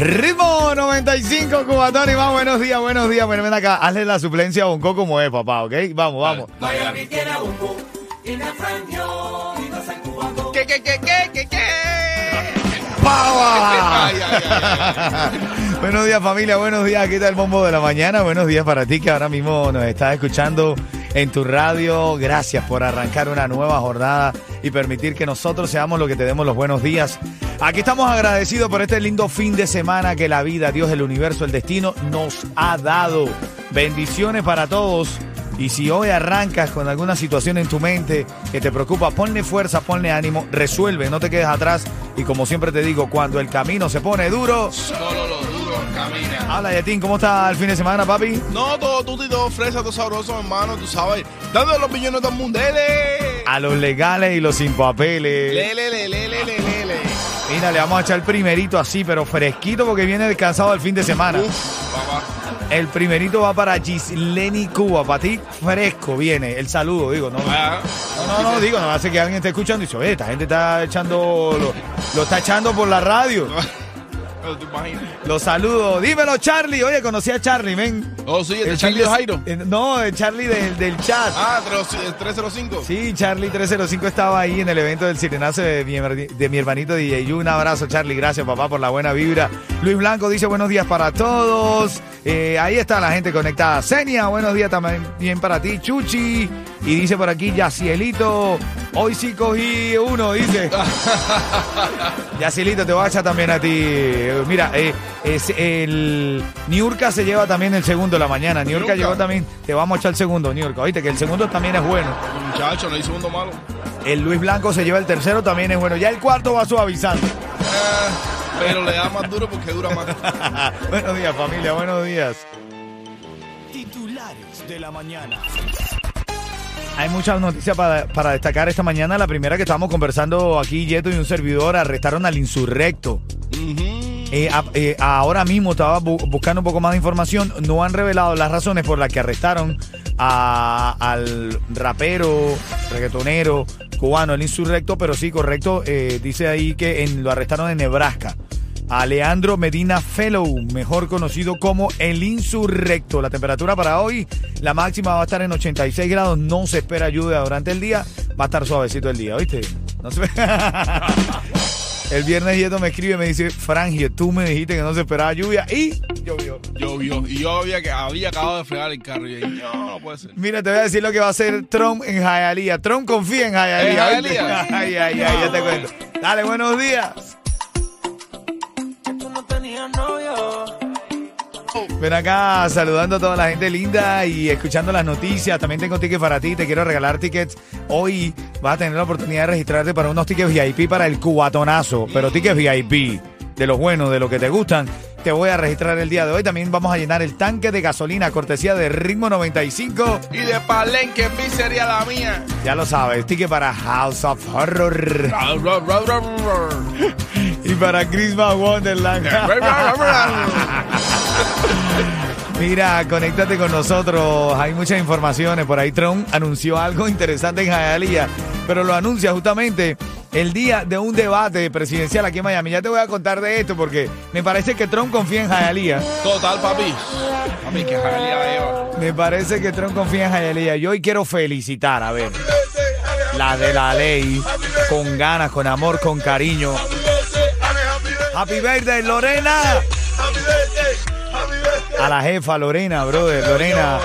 Ritmo 95 Cubatón y más buenos días, buenos días. Bueno, ven acá, hazle la suplencia a Bonco como es, papá, ¿ok? Vamos, vamos. Miami tiene un boom y me Frangio y a. ¿Qué, qué, qué, qué, qué, qué? ¡Pava! buenos días familia, buenos días, aquí está el bombo de la mañana, buenos días para ti que ahora mismo nos estás escuchando en tu radio, gracias por arrancar una nueva jornada y permitir que nosotros seamos los que te demos los buenos días. Aquí estamos agradecidos por este lindo fin de semana que la vida, Dios, el universo, el destino nos ha dado. Bendiciones para todos. Y si hoy arrancas con alguna situación en tu mente que te preocupa, ponle fuerza, ponle ánimo, resuelve, no te quedes atrás. Y como siempre te digo, cuando el camino se pone duro, Solo los duros caminan. habla Yetín, ¿cómo está el fin de semana, papi? No, todo tuti, todo fresa, todo sabroso, hermano, tú sabes. Dando los millones del mundo. Lele. A los legales y los sin papeles. Lele, lele, lele, lele. Mira, le vamos a echar el primerito así, pero fresquito porque viene descansado el fin de semana. Uf, papá. El primerito va para Gisleni Cuba, para ti fresco viene. El saludo, digo, no. Ah, No, no, no, digo, no hace que alguien esté escuchando y dice, oye, esta gente está echando, lo, lo está echando por la radio. pero te imaginas. Los saludo. Dímelo, Charlie. Oye, conocí a Charlie, ven. Oh, sí, el Charlie de Jairo. eh, No, el Charlie del, del chat. Ah, tres- el 305. Sí, Charlie 305 estaba ahí en el evento del sirenazo de mi, hermani- de mi hermanito DJ. Yu. Un abrazo, Charlie. Gracias, papá, por la buena vibra. Luis Blanco dice buenos días para todos. Eh, ahí está la gente conectada. Senia, buenos días también bien para ti. Chuchi. Y dice por aquí, Yacielito. Hoy sí cogí uno, dice. Yacielito, te voy a echar también a ti. Eh, Mira, eh, es el Niurka se lleva también el segundo de la mañana. Niurka Niurka. llegó también. Te vamos a echar el segundo, Niurka. Oíste, que el segundo también es bueno. Muchacho, no hay segundo malo. El Luis Blanco se lleva el tercero, también es bueno. Ya el cuarto va suavizando. Ah, pero le da más duro porque dura más. buenos días, familia, buenos días. Titulares de la mañana. Hay muchas noticias para, para destacar esta mañana. La primera que estábamos conversando aquí, Yeto y un servidor arrestaron al insurrecto. Eh, a- eh, ahora mismo estaba bu- buscando un poco más de información. No han revelado las razones por las que arrestaron a- al rapero, reggaetonero cubano, el insurrecto, pero sí, correcto. eh, dice ahí que en- lo arrestaron en Nebraska. A Leandro Medina Fellow, mejor conocido como el insurrecto. La temperatura para hoy, la máxima va a estar en 86 grados. No se espera lluvia durante el día. Va a estar suavecito el día, ¿oíste? No se... El viernes Yeto me escribe y me dice, Frangio, tú me dijiste que no se esperaba lluvia y llovió. Llovió. Y yo había, que, había acabado de fregar el carro. Y no, no puede ser. Mira, te voy a decir lo que va a hacer Trump en Hialeah. Trump confía en Hialeah. ¿En. Hialeah? Ay, ay, ay, ya te cuento. Dale, buenos días. Ven acá saludando a toda la gente linda y escuchando las noticias. También tengo tickets para ti, te quiero regalar tickets. Hoy vas a tener la oportunidad de registrarte para unos tickets VIP para el cubatonazo, pero tickets VIP, de los buenos, de los que te gustan. Te voy a registrar el día de hoy. También vamos a llenar el tanque de gasolina, cortesía de Ritmo 95. Y de Palenque, sería la mía. Ya lo sabes, ticket para House of Horror y para Christmas Wonderland. Ra, ra, ra, ra. Mira, conéctate con nosotros. Hay muchas informaciones. Por ahí Trump anunció algo interesante en Hialeah, pero lo anuncia justamente el día de un debate presidencial aquí en Miami. Ya te voy a contar de esto porque me parece que Trump confía en Hialeah. Total, papi. Papi, que jalea la Eva. Me parece que Trump confía en Hialeah. Yo hoy quiero felicitar, a ver, la de la ley, con ganas, con amor, con cariño. Happy birthday, Lorena. A la jefa Lorena, brother. Lorena,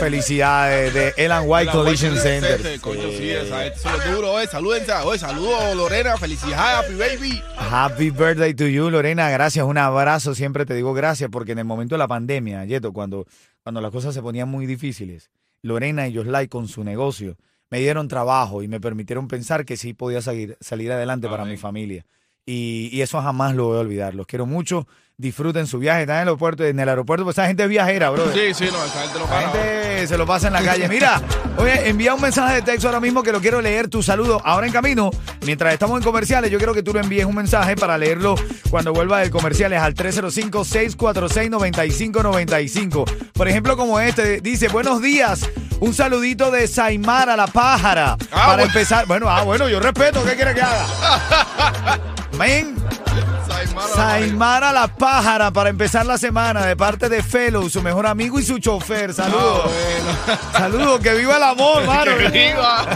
felicidades de Elan White Collision Center. Coño, sí, esa, eso es duro. Oye, salúdense. Oye, saludos, Lorena. Felicidades, happy baby. Happy birthday to you, Lorena. Gracias, un abrazo. Siempre te digo gracias porque en el momento de la pandemia, Yeto, cuando, cuando las cosas se ponían muy difíciles, Lorena y Joslay con su negocio me dieron trabajo y me permitieron pensar que sí podía salir, salir adelante para mi familia. Y, y eso jamás lo voy a olvidar. Los quiero mucho. Disfruten su viaje. Están en el aeropuerto, en el aeropuerto, pues esa gente es viajera, bro. Sí, sí, no, esa gente lo La para. gente se lo pasa en la calle. Mira, oye, envía un mensaje de texto ahora mismo que lo quiero leer. Tu saludo ahora en camino. Mientras estamos en comerciales, yo quiero que tú lo envíes un mensaje para leerlo cuando vuelva de comerciales al 305-646-9595. Por ejemplo, como este, dice, buenos días. Un saludito de Saimara la pájara. Ah, para bueno. empezar. Bueno, ah, bueno, yo respeto. ¿Qué quiere que haga? Men. Saimara, Saimara la pájara para empezar la semana de parte de Fellow, su mejor amigo y su chofer. Saludos. Ah, bueno. Saludos, que viva el amor, mano. ¡Que viva!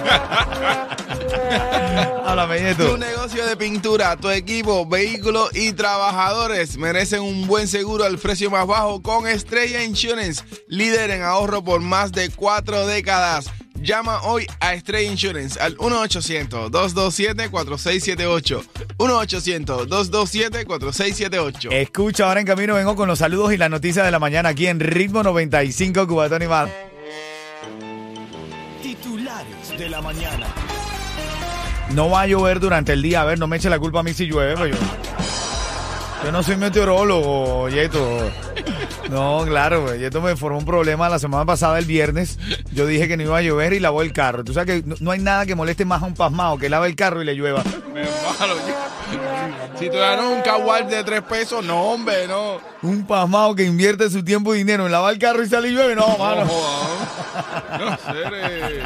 Háblame, Tu negocio de pintura, tu equipo, vehículos y trabajadores merecen un buen seguro al precio más bajo con Estrella Insurance, líder en ahorro por más de cuatro décadas. Llama hoy a Estrella Insurance al 1-800-227-4678. 1-800-227-4678. Escucha, ahora en camino vengo con los saludos y las noticias de la mañana aquí en Ritmo 95 Cubatón y más. Titulares de la mañana. No va a llover durante el día. A ver, no me eche la culpa a mí si llueve, pues yo. Yo no soy meteorólogo, Yeto. No, claro, güey. Yeto me formó un problema la semana pasada, el viernes. Yo dije que no iba a llover y lavó el carro. Tú sabes que no, no hay nada que moleste más a un pasmado que lave el carro y le llueva. Me malo, Si tú ganas un cagual de tres pesos, no, hombre, no. Un pasmado que invierte su tiempo y dinero en lavar el carro y sale y llueve. No, No, mano. No, seres.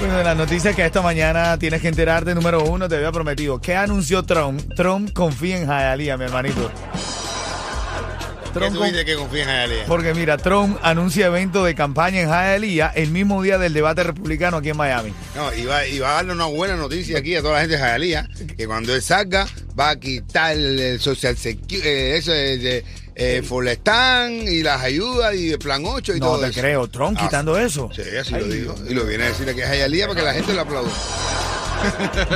Bueno, de las noticias que esta mañana tienes que enterarte, número uno, te había prometido. ¿Qué anunció Trump? Trump confía en Hialeah, mi hermanito. ¿Qué Trump que confías en? Porque mira, Trump anuncia evento de campaña en Hialeah el mismo día del debate republicano aquí en Miami. No, y va, y va a darle una buena noticia aquí a toda la gente de Hialeah, que cuando él salga va a quitar el social security, eh, eso de, de eh, Forlestan y las ayudas y el plan 8 y No todo te eso. creo, Trump Ah, quitando eso. Sí, así Ay, lo. Dios Y lo viene a decir aquí a Hialeah para que la gente lo aplaude.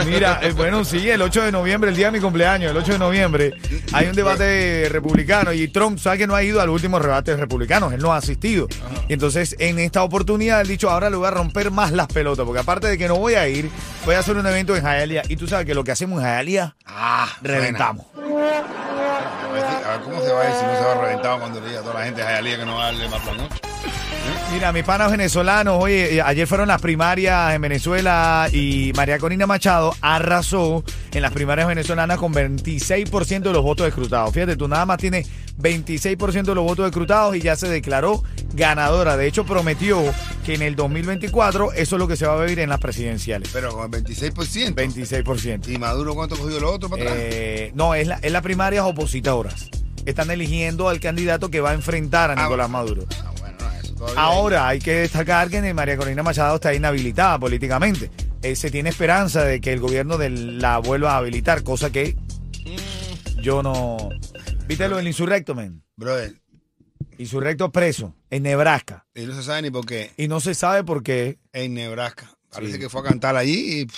Mira, eh, bueno, sí, el 8 de noviembre, el día de mi cumpleaños, el 8 de noviembre, hay un debate republicano y Trump sabe que no ha ido al último debate republicanos, él no ha asistido. Y entonces, en esta oportunidad, él dicho, ahora le voy a romper más las pelotas, porque aparte de que no voy a ir, voy a hacer un evento en Hialeah. Y tú sabes que lo que hacemos en Hialeah, Ah, reventamos. A ver cómo se va a ir si no se va a reventar cuando le diga a toda la gente de Hialeah que no va a darle más plan 8. Mira, mis panas venezolanos, oye, eh, ayer fueron las primarias en Venezuela y María Corina Machado arrasó en las primarias venezolanas con 26% de los votos escrutados. Fíjate, tú nada más tienes 26% de los votos escrutados y ya se declaró ganadora. De hecho, prometió que en el 2024 eso es lo que se va a vivir en las presidenciales. Pero con el 26%. 26%. ¿Y Maduro cuánto cogió lo otro para atrás? Eh, no, es la, es las primarias opositoras. Están eligiendo al candidato que va a enfrentar a Ah, Nicolás. Maduro. Ah, todavía Ahora hay que destacar que María Corina Machado está inhabilitada políticamente. Eh, se tiene esperanza de que el gobierno de la vuelva a habilitar, cosa que yo no. ¿Viste lo del insurrecto, men? Brother, Insurrecto preso en Nebraska. y no se sabe ni por qué. Y no se sabe por qué. En Nebraska. Parece Sí. que fue a cantar allí y. pff,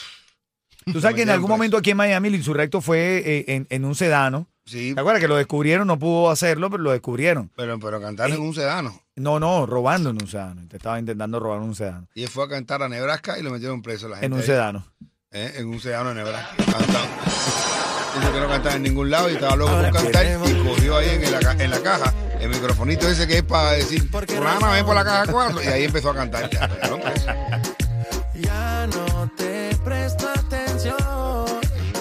Tú sabes que en algún preso. momento aquí en Miami el insurrecto fue eh, en, en un sedano. Sí, ¿Te acuerdas que lo descubrieron? No pudo hacerlo, pero lo descubrieron. pero, pero cantar en un sedano. No, no, robando en un sedano. Te estaba intentando robar un sedano. Y él fue a cantar a Nebraska y lo metieron preso la gente. En un ahí. sedano. ¿Eh? En un sedano de Nebraska. Cantando. Dice que no cantaba en ningún lado y estaba loco por cantar y cogió ahí en la, en la caja el microfonito ese que es para decir, fulana, ven por la caja 4 y ahí empezó a cantar. Ya. Ya no te presto atención.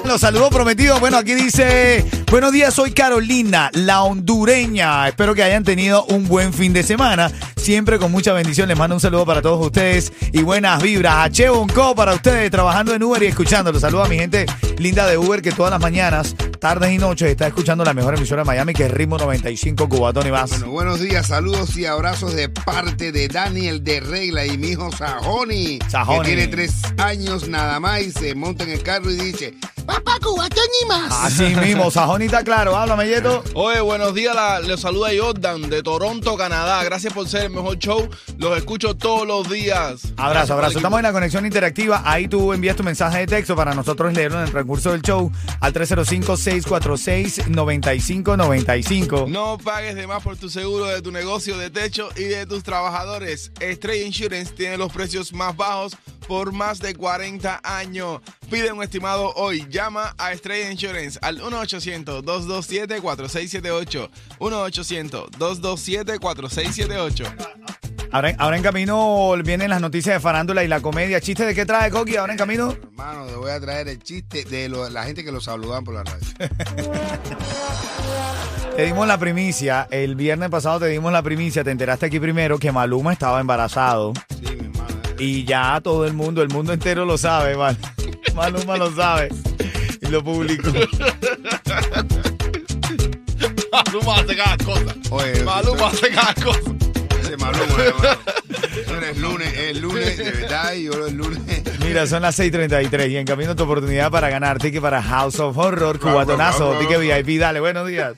Los saludos prometidos. Bueno, aquí dice, buenos días, soy Carolina, la hondureña. Espero que hayan tenido un buen fin de semana. Siempre con mucha bendición. Les mando un saludo para todos ustedes y buenas vibras. A Che Bonco para ustedes, trabajando en Uber y escuchándolo. Saludos a mi gente linda de Uber que todas las mañanas, tardes y noches está escuchando la mejor emisora de Miami que es Ritmo 95 Cubatón y más. Bueno, buenos días, saludos y abrazos de parte de Daniel de Regla y mi hijo Sajoni, Sajoni. que tiene tres años nada más y se monta en el carro y dice, papá, más. Así mismo, Sajonita, claro. Háblame, Yeto. Oye, buenos días, la- les saluda Jordan de Toronto, Canadá. Gracias por ser el mejor show. Los escucho todos los días. Abrazo, abrazo. Estamos en la conexión interactiva. Ahí tú envías tu mensaje de texto para nosotros leerlo en el recurso del show al 305-646-9595. No pagues de más por tu seguro de tu negocio de techo y de tus trabajadores. Estrella Insurance tiene los precios más bajos por más de 40 años. Pide un estimado hoy. Llama a Estrella Insurance al 1-800-227-4678. 1-800-227-4678. Ahora, ahora en camino vienen las noticias de farándula y la comedia. ¿Chiste de qué trae Coqui ahora en camino? Hermano, te voy a traer el chiste de lo- la gente que lo saludan por la radio. Te dimos la primicia. El viernes pasado te dimos la primicia. Te enteraste aquí primero que Maluma estaba embarazado. Sí, mi hermano. Y ya todo el mundo, el mundo entero lo sabe, Mal- Maluma lo sabe. Y lo publicó. Maluma hace cada cosa. Oye, Maluma hace cada cosa. Ese Maluma, hermano. El lunes, el lunes, de verdad, y yo el lunes. Mira, son las 6:33 y en camino tu oportunidad para ganar ticket para House of Horror, cubatonazo, ticket. VIP. Dale, buenos días.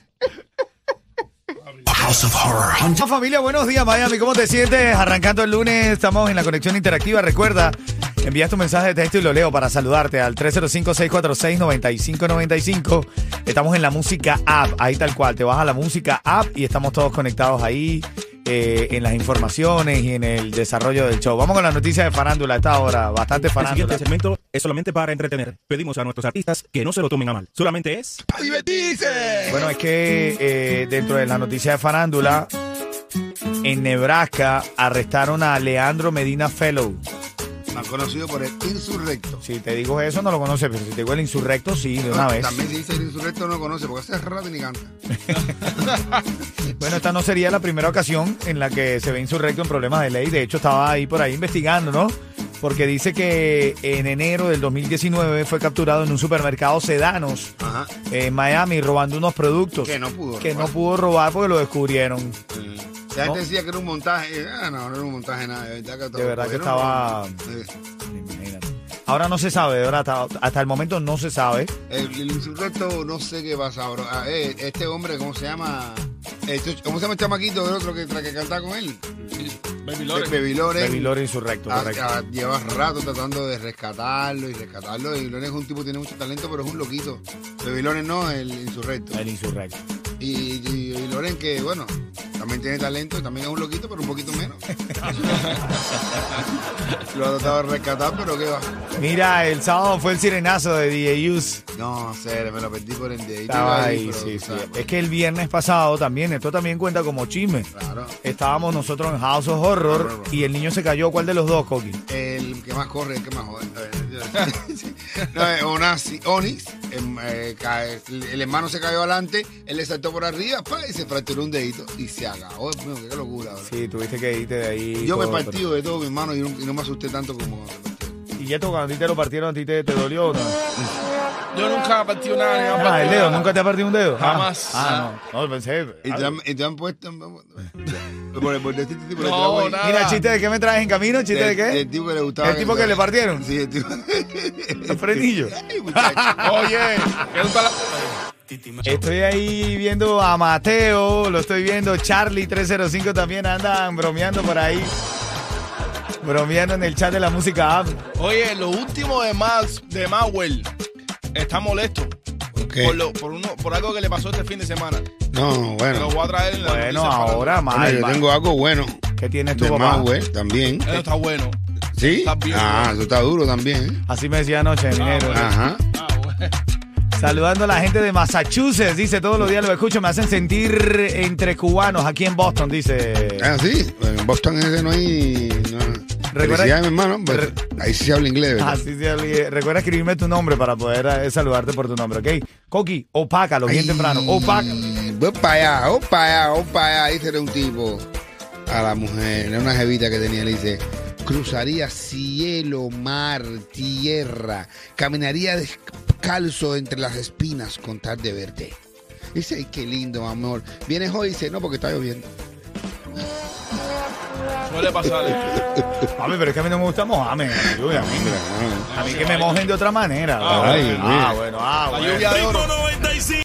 Hola, familia, buenos días Miami, ¿cómo te sientes? Arrancando el lunes, estamos en la conexión interactiva. Recuerda, envías tu mensaje de texto y lo leo para saludarte al 305-646-9595. Estamos en la música app, ahí tal cual. Te vas a la música app y estamos todos conectados ahí eh, en las informaciones y en el desarrollo del show. Vamos con las noticias de farándula a esta hora, bastante El farándula. siguiente segmento es solamente para entretener. Pedimos a nuestros artistas que no se lo tomen a mal. Solamente es... ¡Divertirse! Bueno, es que eh, dentro de la noticia de farándula, en Nebraska arrestaron a Leandro Medina Fellow. Más conocido por el insurrecto. Si te digo eso, no lo conoces, pero si te digo el insurrecto, sí, de una vez. También dice el insurrecto, no lo conoce, porque hace rato ni canta. Bueno, esta no sería la primera ocasión en la que se ve insurrecto en problemas de ley. De hecho, estaba ahí por ahí investigando, ¿no? Porque dice que en enero del 2019 fue capturado en un supermercado Sedanos Ajá. en Miami robando unos productos Que no pudo. que no pudo robar porque lo descubrieron. La gente No. decía que era un montaje. Ah, no, no era un montaje nada. De verdad que, todo- De verdad que era un- estaba-. Imagínate. Ahora no se sabe, verdad, hasta, hasta el momento no se sabe. El, el insurrecto, no sé qué pasa ahora. Ah, eh, este hombre, ¿cómo se llama? Este- ¿Cómo se llama el chamaquito del otro que, que cantaba con él? Baby Baby Loren. Baby Lore insurrecto, correcto. ah, lleva rato tratando de rescatarlo y rescatarlo. Y Loren es un tipo que tiene mucho talento, pero es un loquito. Baby Loren no, el insurrecto. El insurrecto. Y, y, y Loren que, bueno, también tiene talento, y también es un loquito, pero un poquito menos. Lo ha tratado de rescatar, pero qué va. Mira, el sábado fue el sirenazo de DJ Use. No, serio, me lo perdí por el día. Estaba ahí, sí, sí. Es que el viernes pasado también, esto también cuenta como chisme. Claro. Estábamos nosotros en House of Horror y el niño se cayó. ¿Cuál de los dos, Coqui? El que más corre, el que más jode. no, Onix, eh, cae- el hermano se cayó adelante, él le saltó por arriba pa, y se fracturó un dedito y se acabó. Mío, qué locura. bro. Sí, tuviste que irte de ahí. Yo me partido de todo, mi hermano, y no, y no me asusté tanto como partí. ¿Y esto cuando a ti te lo partieron, a ti te, te dolió o no? Yo nunca he partido nada. ni he Ah, partido el dedo, nada. ¿nunca te ha partido un dedo? Ah, Jamás. Ah, no, no, pensé. Y te han, y te han puesto por por el No, trago ahí. nada. Mira, chiste de qué me traes en camino, chiste de El, qué. el tipo que le gustaba. ¿El tipo que le partieron? Sí, el tipo. El frenillo. Ay, muchacho. Oye, ¿qué gusta la... Estoy ahí viendo a Mateo, lo estoy viendo. Charlie 305 también andan bromeando por ahí. Bromeando en el chat de la música app. Oye, lo último de Max, de Mauel, está molesto. Por, lo- por, uno, por algo que le pasó este fin de semana. No, Lo bueno. voy a traer en la Bueno, ahora Bueno, mal. yo mal. tengo algo bueno. ¿Qué tienes tú, De papá? También. Eso está bueno. ¿Sí? Está bien. Ah, eso está duro también. ¿eh? Así me decía anoche, minero. bueno. Ajá. Ah, bueno. Saludando a la gente de Massachusetts. Dice, todos los días lo escucho, me hacen sentir entre cubanos aquí en Boston, dice. Ah, sí. Bueno, en Boston ese no hay. No. Recuerda- Felicidades, mi hermano. pues, Re- ahí sí se habla inglés, ¿verdad? Así se olvide. Recuerda escribirme tu nombre para poder eh, saludarte por tu nombre, ¿ok? Coqui, opácalo bien Ay, temprano. Opaca. Voy para allá, voy para allá, voy para allá. Dice un tipo a la mujer, era una jevita que tenía, le dice, cruzaría cielo, mar, tierra, caminaría descalzo entre las espinas con tal de verte. Dice, ay, qué lindo, amor. Vienes hoy dice, no, porque está lloviendo. Suele pasar. Mami, pero es que a mí no me gusta mojarme. Lluvia, a mí, a mí que me mojen de otra manera. Ay, ah, bueno, ah, La bueno. lluvia de oro.